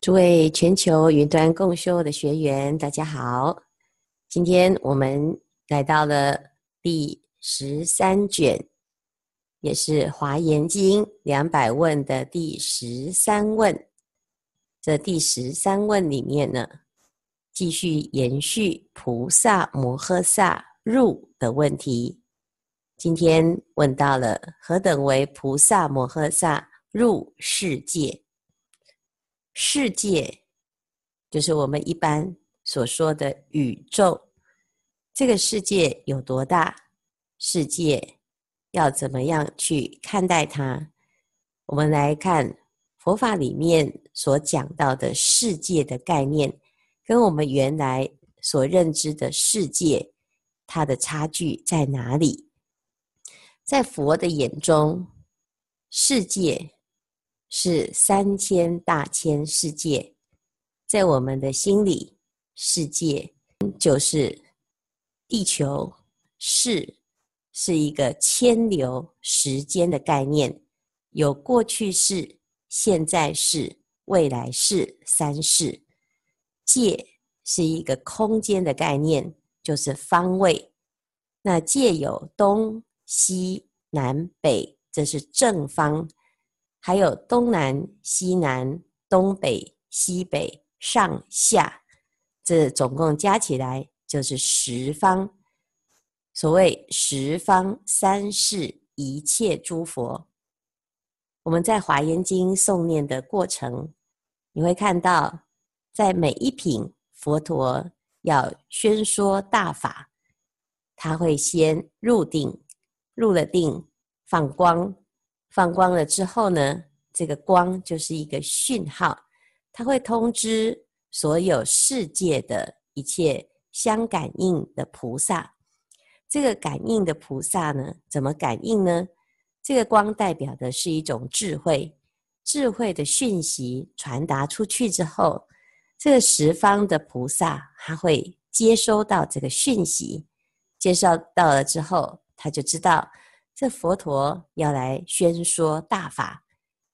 诸位全球云端共修的学员，大家好！今天我们来到了第十三卷，也是《华严经》两百问的第十三问。这第十三问里面呢，继续延续菩萨摩诃萨入的问题。今天问到了何等为菩萨摩诃萨入世界？世界就是我们一般所说的宇宙。这个世界有多大？世界要怎么样去看待它？我们来看佛法里面所讲到的世界的概念，跟我们原来所认知的世界，它的差距在哪里？在佛的眼中，世界。是三千大千世界，在我们的心里，世界就是地球。是是一个迁流时间的概念，有过去式、现在式、未来式三世。界是一个空间的概念，就是方位。那界有东西南北，这是正方。还有东南、西南、东北、西北、上下，这总共加起来就是十方。所谓十方三世一切诸佛，我们在《华严经》诵念的过程，你会看到，在每一品佛陀要宣说大法，他会先入定，入了定，放光。放光了之后呢，这个光就是一个讯号，它会通知所有世界的一切相感应的菩萨。这个感应的菩萨呢，怎么感应呢？这个光代表的是一种智慧，智慧的讯息传达出去之后，这个十方的菩萨他会接收到这个讯息，接收到了之后，他就知道。这佛陀要来宣说大法，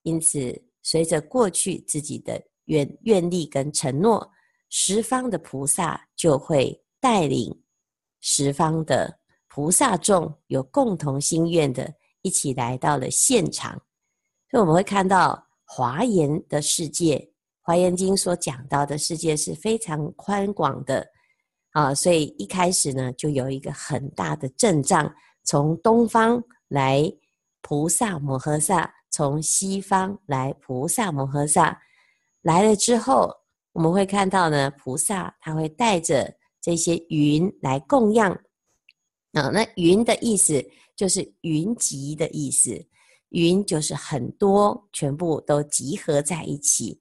因此随着过去自己的愿愿力跟承诺，十方的菩萨就会带领十方的菩萨众有共同心愿的，一起来到了现场。所以我们会看到华严的世界，《华严经》所讲到的世界是非常宽广的啊，所以一开始呢，就有一个很大的阵仗，从东方。来，菩萨摩诃萨从西方来，菩萨摩诃萨来了之后，我们会看到呢，菩萨他会带着这些云来供养。啊，那云的意思就是云集的意思，云就是很多，全部都集合在一起。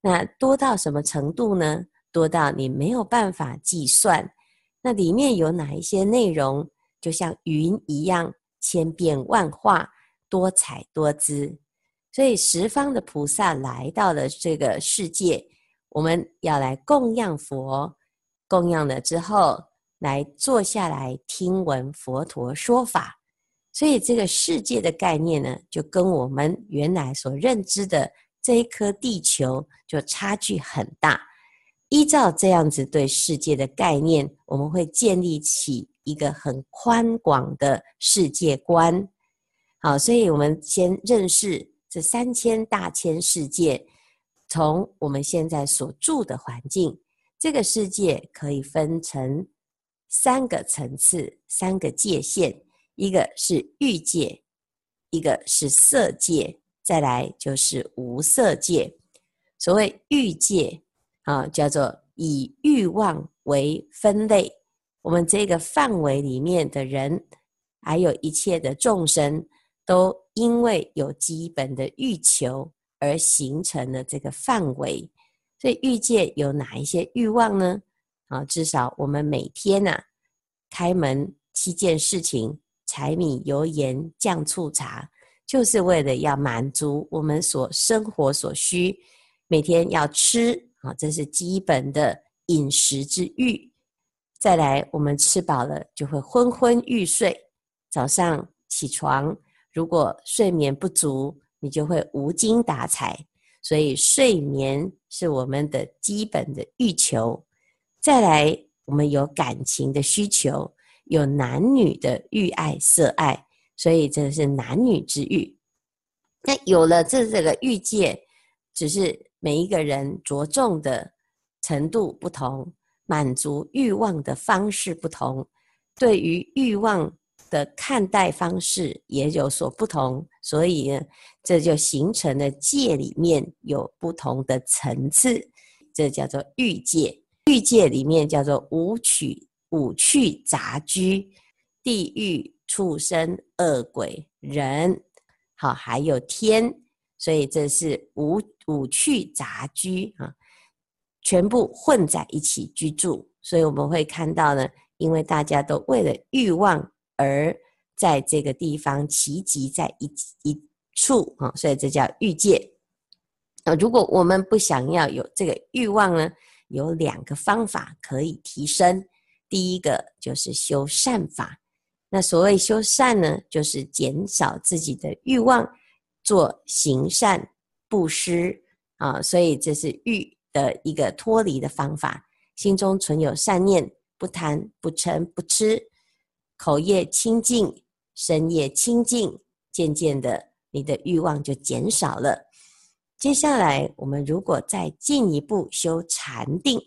那多到什么程度呢？多到你没有办法计算。那里面有哪一些内容？就像云一样。千变万化，多彩多姿，所以十方的菩萨来到了这个世界，我们要来供养佛，供养了之后，来坐下来听闻佛陀说法。所以这个世界的概念呢，就跟我们原来所认知的这一颗地球就差距很大。依照这样子对世界的概念，我们会建立起。一个很宽广的世界观，好，所以我们先认识这三千大千世界。从我们现在所住的环境，这个世界可以分成三个层次、三个界限：一个是欲界，一个是色界，再来就是无色界。所谓欲界啊，叫做以欲望为分类。我们这个范围里面的人，还有一切的众生，都因为有基本的欲求而形成了这个范围。所以欲界有哪一些欲望呢？啊，至少我们每天呐、啊，开门七件事情：柴米油盐酱醋茶，就是为了要满足我们所生活所需。每天要吃啊，这是基本的饮食之欲。再来，我们吃饱了就会昏昏欲睡。早上起床，如果睡眠不足，你就会无精打采。所以睡眠是我们的基本的欲求。再来，我们有感情的需求，有男女的欲爱色爱，所以这是男女之欲。那有了这这个欲界，只是每一个人着重的程度不同，满足欲望的方式不同，对于欲望的看待方式也有所不同，所以呢，这就形成了界里面有不同的层次，这叫做欲界。欲界里面叫做五取、五趣杂居，地狱、畜生、恶鬼、人，好，还有天，所以这是五五趣杂居啊，全部混在一起居住。所以我们会看到呢，因为大家都为了欲望而在这个地方齐集在一一处啊，所以这叫欲界。啊，如果我们不想要有这个欲望呢？有两个方法可以提升，第一个就是修善法。那所谓修善呢，就是减少自己的欲望，做行善布施啊。所以这是欲的一个脱离的方法。心中存有善念，不贪不嗔不痴，口业清净，身业清净，渐渐的你的欲望就减少了。接下来，我们如果再进一步修禅定，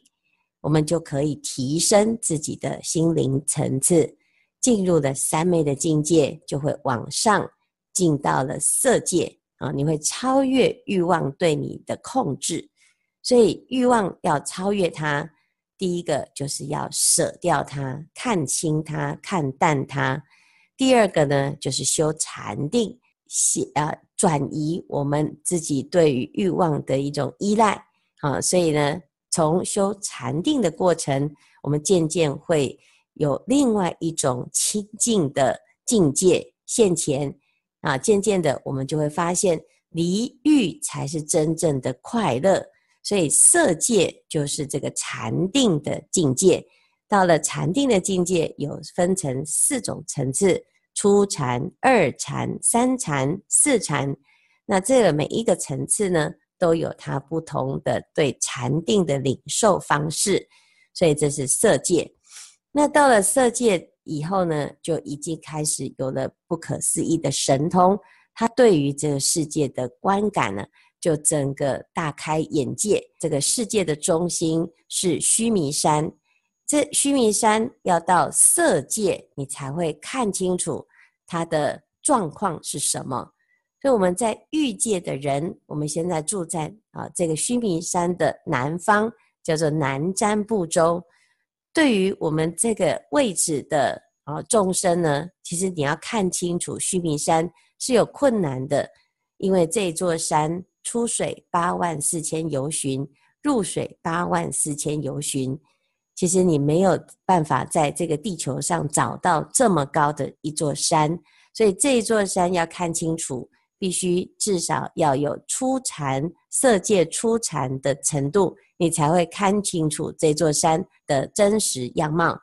我们就可以提升自己的心灵层次，进入了三昧的境界，就会往上进到了色界啊！你会超越欲望对你的控制，所以欲望要超越它，第一个就是要舍掉它，看清它，看淡它；第二个呢，就是修禅定。写啊，转移我们自己对于欲望的一种依赖啊，所以呢，从修禅定的过程，我们渐渐会有另外一种清净的境界现前啊，渐渐的，我们就会发现离欲才是真正的快乐，所以色界就是这个禅定的境界。到了禅定的境界，有分成四种层次。初禅、二禅、三禅、四禅，那这个每一个层次呢，都有它不同的对禅定的领受方式，所以这是色界。那到了色界以后呢，就已经开始有了不可思议的神通，他对于这个世界的观感呢，就整个大开眼界。这个世界的中心是须弥山。这须弥山要到色界，你才会看清楚它的状况是什么。所以我们在欲界的人，我们现在住在啊这个须弥山的南方，叫做南瞻部洲。对于我们这个位置的啊众生呢，其实你要看清楚须弥山是有困难的，因为这座山出水八万四千由旬，入水八万四千由旬。其实你没有办法在这个地球上找到这么高的一座山，所以这座山要看清楚，必须至少要有初禅色界初禅的程度，你才会看清楚这座山的真实样貌。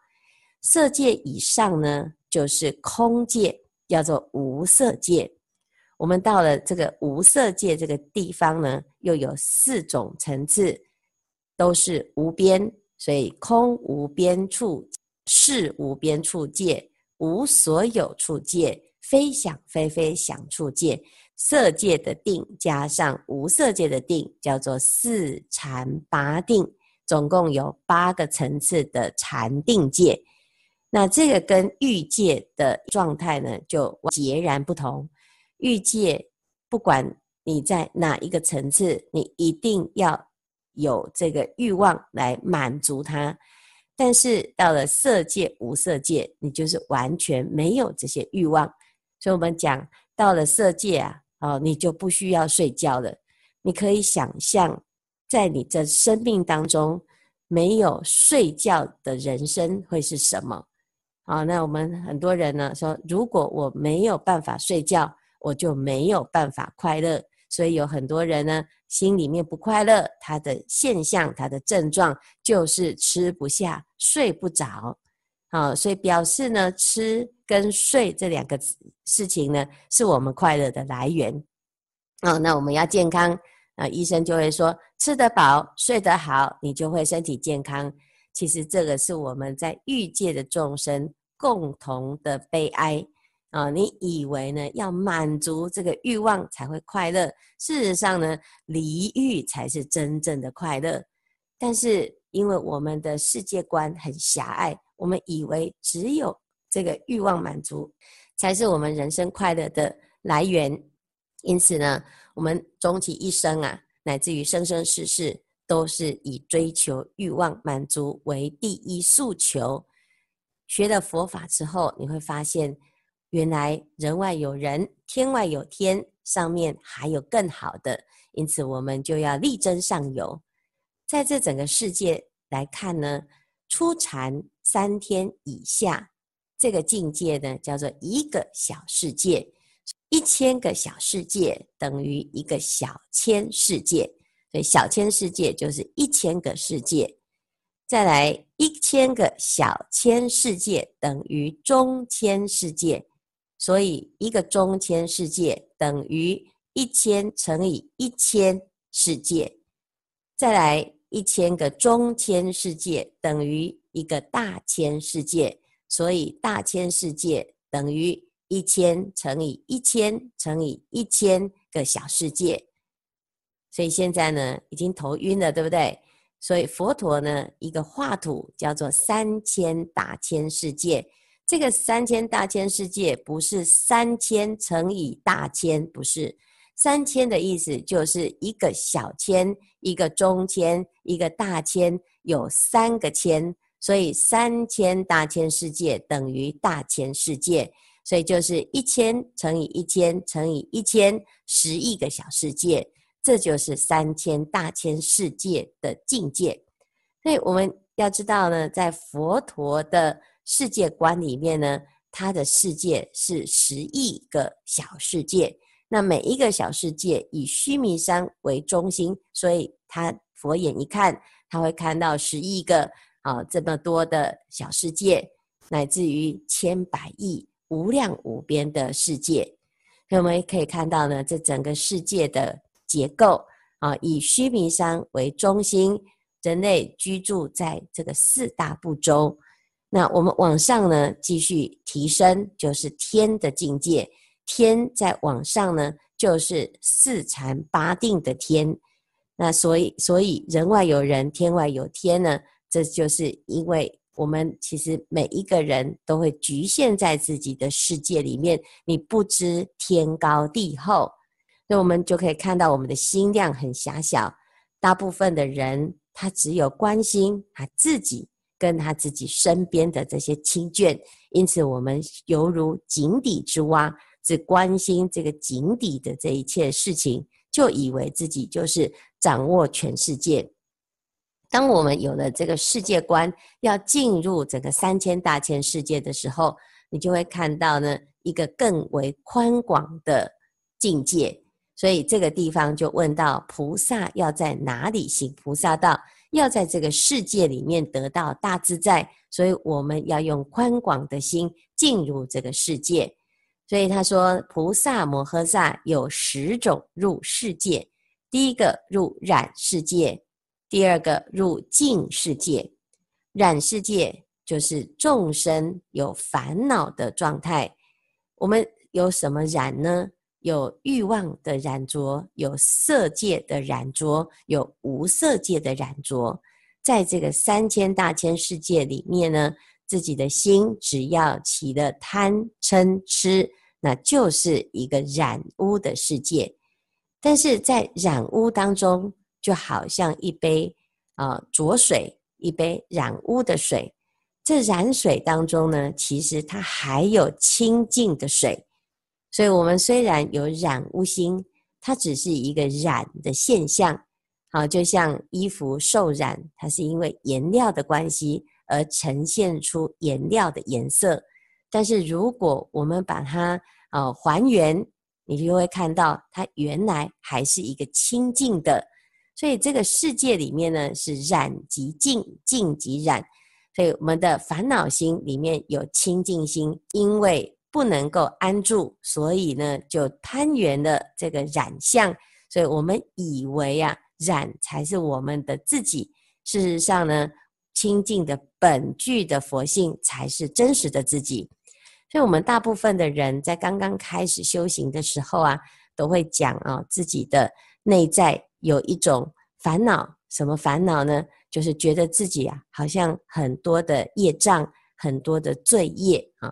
色界以上呢，就是空界，叫做无色界。我们到了这个无色界这个地方呢，又有四种层次，都是无边。所以空无边处，是无边处界，无所有处界，非想非非想处界，色界的定加上无色界的定，叫做四禅八定，总共有八个层次的禅定界。那这个跟欲界的状态呢，就截然不同。欲界不管你在哪一个层次，你一定要。有这个欲望来满足它，但是到了色界、无色界，你就是完全没有这些欲望。所以，我们讲到了色界啊，哦，你就不需要睡觉了。你可以想象，在你这生命当中，没有睡觉的人生会是什么？好，那我们很多人呢说，如果我没有办法睡觉，我就没有办法快乐。所以有很多人呢，心里面不快乐，他的现象、他的症状就是吃不下、睡不着。好，所以表示呢，吃跟睡这两个事情呢，是我们快乐的来源。哦，那我们要健康啊，医生就会说吃得饱、睡得好，你就会身体健康。其实这个是我们在欲界的众生共同的悲哀啊！你以为呢，要满足这个欲望才会快乐，事实上呢，离欲才是真正的快乐。但是因为我们的世界观很狭隘，我们以为只有这个欲望满足才是我们人生快乐的来源，因此呢，我们终其一生啊，乃至于生生世世，都是以追求欲望满足为第一诉求。学了佛法之后，你会发现，原来人外有人，天外有天，上面还有更好的。因此，我们就要力争上游。在这整个世界来看呢，初禅三天以下，这个境界呢，叫做一个小世界。一千个小世界等于一个小千世界，所以小千世界就是一千个世界。再来，一千个小千世界等于中千世界，所以一个中千世界等于一千乘以一千世界。再来，一千个中千世界等于一个大千世界，所以大千世界等于。一千乘以一千乘以一千个小世界，所以现在呢，已经头晕了，对不对？所以佛陀呢，一个画图叫做三千大千世界。这个三千大千世界不是三千乘以大千，不是三千的意思，就是一个小千，一个中千，一个大千，有三个千，所以三千大千世界等于大千世界。所以就是一千乘以一千乘以一千，十亿个小世界，这就是三千大千世界的境界。所以我们要知道呢，在佛陀的世界观里面呢，他的世界是十亿个小世界。那每一个小世界以须弥山为中心，所以他佛眼一看，他会看到十亿个啊这么多的小世界，乃至于千百亿。无量无边的世界，所以我们可以看到呢，这整个世界的结构啊，以须弥山为中心，人类居住在这个四大部洲。那我们往上呢，继续提升，就是天的境界。天再往上呢，就是四禅八定的天。那所以，所以人外有人，天外有天呢，这就是因为。我们其实每一个人都会局限在自己的世界里面，你不知天高地厚，那我们就可以看到我们的心量很狭小。大部分的人他只有关心他自己跟他自己身边的这些亲眷，因此我们犹如井底之蛙，只关心这个井底的这一切事情，就以为自己就是掌握全世界。当我们有了这个世界观，要进入整个三千大千世界的时候，你就会看到呢一个更为宽广的境界。所以这个地方就问到菩萨要在哪里行菩萨道？要在这个世界里面得到大自在，所以我们要用宽广的心进入这个世界。所以他说，菩萨摩诃萨有十种入世界，第一个入染世界。第二个入净世界，染世界就是众生有烦恼的状态。我们有什么染呢？有欲望的染着，有色界的染着，有无色界的染着。在这个三千大千世界里面呢，自己的心只要起了贪嗔痴，那就是一个染污的世界。但是在染污当中，就好像一杯啊浊水，一杯染污的水。这染水当中呢，其实它还有清净的水。所以，我们虽然有染污心，它只是一个染的现象。好，就像衣服受染，它是因为颜料的关系而呈现出颜料的颜色。但是，如果我们把它啊还原，你就会看到它原来还是一个清净的。所以这个世界里面呢，是染即净，净即染。所以我们的烦恼心里面有清净心，因为不能够安住，所以呢就攀缘了这个染相，所以我们以为啊，染才是我们的自己。事实上呢，清净的本具的佛性才是真实的自己。所以，我们大部分的人在刚刚开始修行的时候啊，都会讲啊，自己的内在有一种烦恼。什么烦恼呢？就是觉得自己啊，好像很多的业障，很多的罪业啊。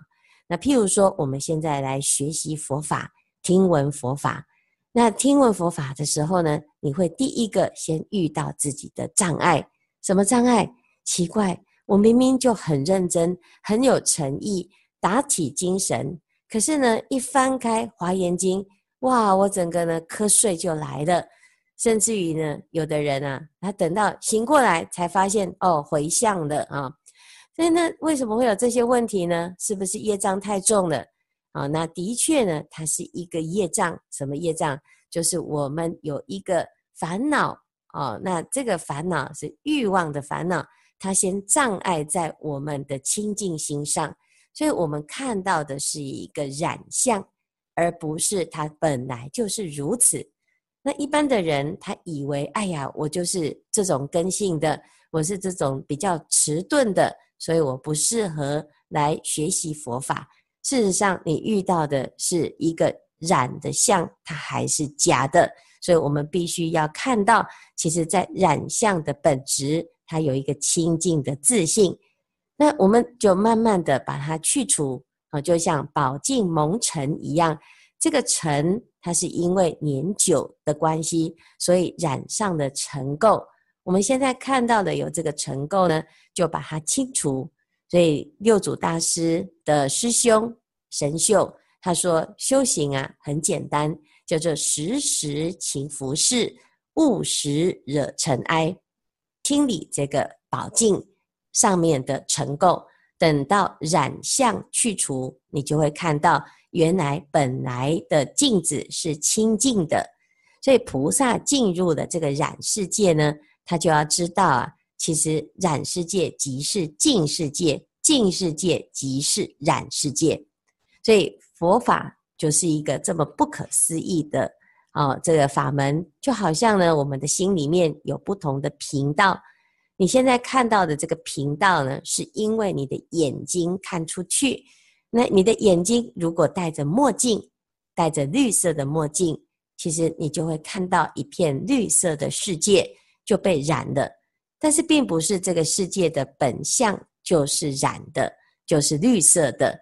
那譬如说，我们现在来学习佛法，听闻佛法。那听闻佛法的时候呢，你会第一个先遇到自己的障碍。什么障碍？奇怪，我明明就很认真，很有诚意，打起精神，可是呢，一翻开《华严经》，哇，我整个呢瞌睡就来了。甚至于呢，有的人啊，他等到醒过来才发现，哦，回向了啊。所以呢，为什么会有这些问题呢？是不是业障太重了？啊，那的确呢，它是一个业障。什么业障？就是我们有一个烦恼哦。那这个烦恼是欲望的烦恼，它先障碍在我们的清净心上，所以我们看到的是一个染相，而不是它本来就是如此。那一般的人，他以为，哎呀，我就是这种根性的，我是这种比较迟钝的，所以我不适合来学习佛法。事实上，你遇到的是一个染的相，它还是假的。所以我们必须要看到，其实在染相的本质，它有一个清净的自性。那我们就慢慢的把它去除啊，就像宝镜蒙尘一样。这个尘，它是因为年久的关系，所以染上的尘垢。我们现在看到的有这个尘垢呢，就把它清除。所以六祖大师的师兄神秀他说：“修行啊，很简单，叫做时时勤拂拭，勿使惹尘埃。清理这个宝镜上面的尘垢，等到染相去除，你就会看到。”原来本来的镜子是清净的，所以菩萨进入了这个染世界呢，他就要知道啊，其实染世界即是净世界，净世界即是染世界，所以佛法就是一个这么不可思议的啊，这个法门，就好像呢，我们的心里面有不同的频道，你现在看到的这个频道呢，是因为你的眼睛看出去。那你的眼睛如果戴着墨镜，戴着绿色的墨镜，其实你就会看到一片绿色的世界就被染了。但是并不是这个世界的本相就是染的，就是绿色的。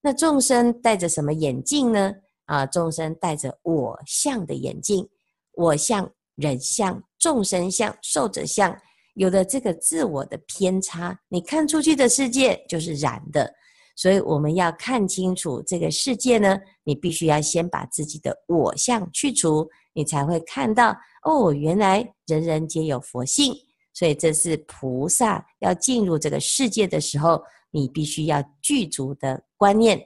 那众生戴着什么眼镜呢？啊，众生戴着我相的眼镜，我相、人相、众生相、寿者相，有了这个自我的偏差，你看出去的世界就是染的。所以我们要看清楚这个世界呢，你必须要先把自己的我相去除，你才会看到哦，原来人人皆有佛性。所以这是菩萨要进入这个世界的时候，你必须要具足的观念。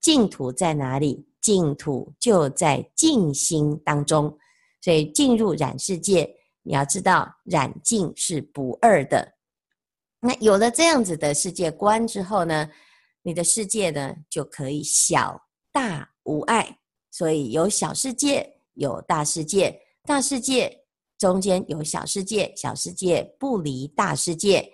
净土在哪里？净土就在净心当中。所以进入染世界，你要知道染净是不二的。那有了这样子的世界观之后呢，你的世界呢，就可以小大无碍，所以有小世界，有大世界，大世界中间有小世界，小世界不离大世界，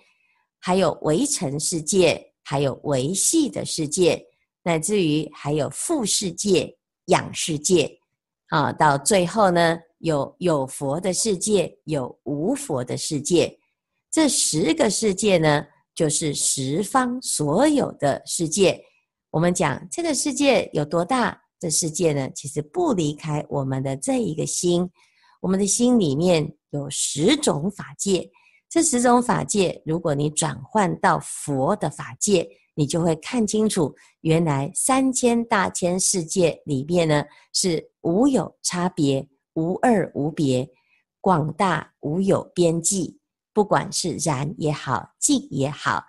还有围城世界，还有维系的世界，乃至于还有覆世界、养世界，啊，到最后呢，有有佛的世界，有无佛的世界，这十个世界呢，就是十方所有的世界，我们讲这个世界有多大？这世界呢，其实不离开我们的这一个心。我们的心里面有十种法界，这十种法界，如果你转换到佛的法界，你就会看清楚，原来三千大千世界里面呢，是无有差别，无二无别，广大无有边际。不管是然也好，静也好，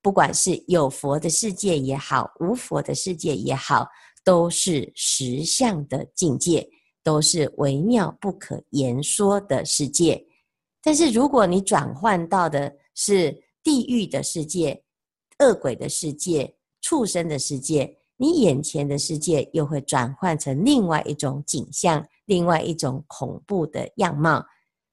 不管是有佛的世界也好，无佛的世界也好，都是实相的境界，都是微妙不可言说的世界。但是，如果你转换到的是地狱的世界、恶鬼的世界、畜生的世界，你眼前的世界又会转换成另外一种景象、另外一种恐怖的样貌。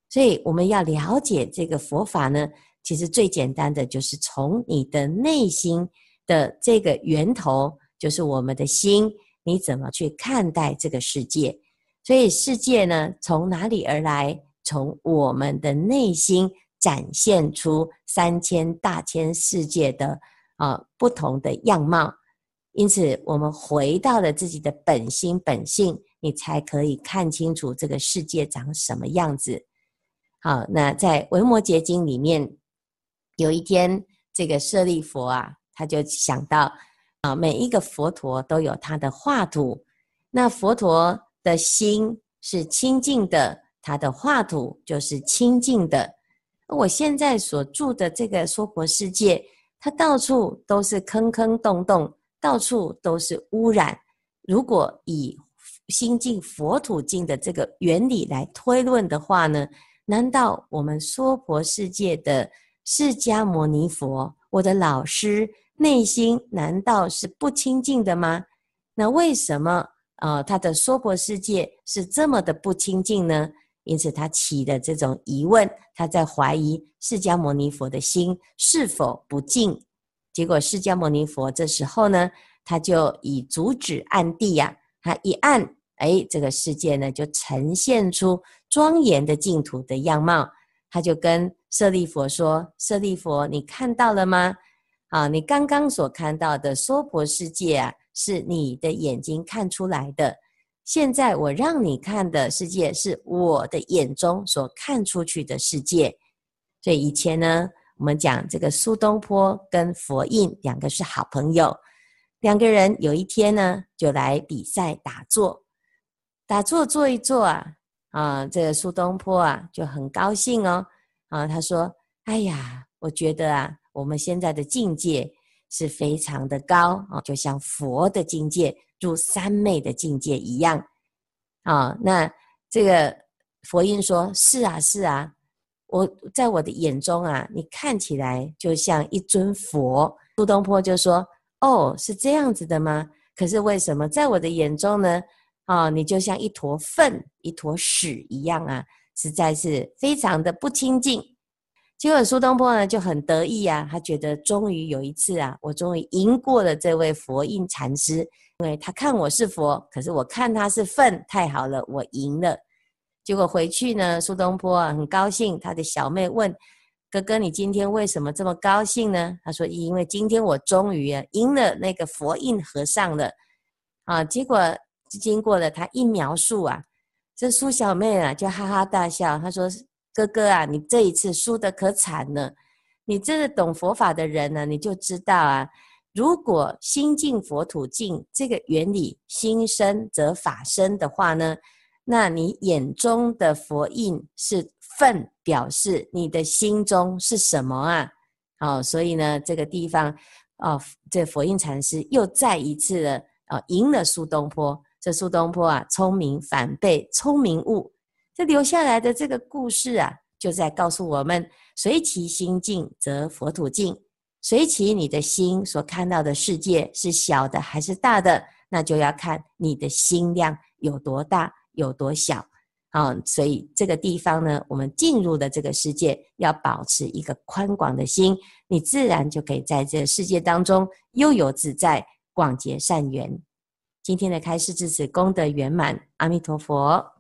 所以我们要了解这个佛法呢，其实最简单的就是从你的内心的这个源头，就是我们的心，你怎么去看待这个世界？所以世界呢，从哪里而来？从我们的内心展现出三千大千世界的啊、不同的样貌。因此，我们回到了自己的本心本性，你才可以看清楚这个世界长什么样子。好，那在《维摩诘经》里面，有一天，这个舍利佛啊，他就想到啊，每一个佛陀都有他的画土，那佛陀的心是清净的，他的画土就是清净的。我现在所住的这个娑婆世界，它到处都是坑坑洞洞。到处都是污染。如果以心净佛土净的这个原理来推论的话呢，难道我们娑婆世界的释迦牟尼佛，我的老师内心难道是不清净的吗？那为什么、呃，他的娑婆世界是这么的不清净呢？因此他起的这种疑问，他在怀疑释迦牟尼佛的心是否不净。结果，释迦牟尼佛这时候呢，他就以足指按地呀、他一按，哎，这个世界呢就呈现出庄严的净土的样貌。他就跟舍利佛说：“舍利佛，你看到了吗？啊，你刚刚所看到的娑婆世界啊，是你的眼睛看出来的。现在我让你看的世界，是我的眼中所看出去的世界。所以以前呢。”我们讲这个苏东坡跟佛印两个是好朋友，两个人有一天呢就来比赛打坐，打坐坐一坐啊，啊，这个苏东坡啊就很高兴哦，啊，他说：“哎呀，我觉得啊，我们现在的境界是非常的高啊，就像佛的境界，入三昧的境界一样。”啊，那这个佛印说：“是啊，是啊。”我在我的眼中啊，你看起来就像一尊佛。苏东坡就说：“哦，是这样子的吗？可是为什么在我的眼中呢？啊、哦，你就像一坨粪、一坨屎一样啊，实在是非常的不清净。”结果苏东坡呢就很得意啊，他觉得终于有一次啊，我终于赢过了这位佛印禅师，因为他看我是佛，可是我看他是粪，太好了，我赢了。结果回去呢，苏东坡啊很高兴。他的小妹问哥哥：“你今天为什么这么高兴呢？”他说：“因为今天我终于啊赢了那个佛印和尚了。”啊，结果经过了他一描述啊，这苏小妹啊就哈哈大笑。他说：“哥哥啊，你这一次输得可惨了。你这个懂佛法的人呢，你就知道啊，如果心净佛土净这个原理，心生则法生的话呢。”那你眼中的佛印是粪，表示你的心中是什么啊？哦，所以呢，这个地方，哦，这佛印禅师又再一次的，哦，赢了苏东坡。这苏东坡啊，聪明反被聪明误。这留下来的这个故事啊，就在告诉我们：随其心净，则佛土净。随其你的心所看到的世界是小的还是大的，那就要看你的心量有多大。有多小啊？所以这个地方呢，我们进入的这个世界，要保持一个宽广的心，你自然就可以在这世界当中悠游自在，广结善缘。今天的开示至此功德圆满，阿弥陀佛。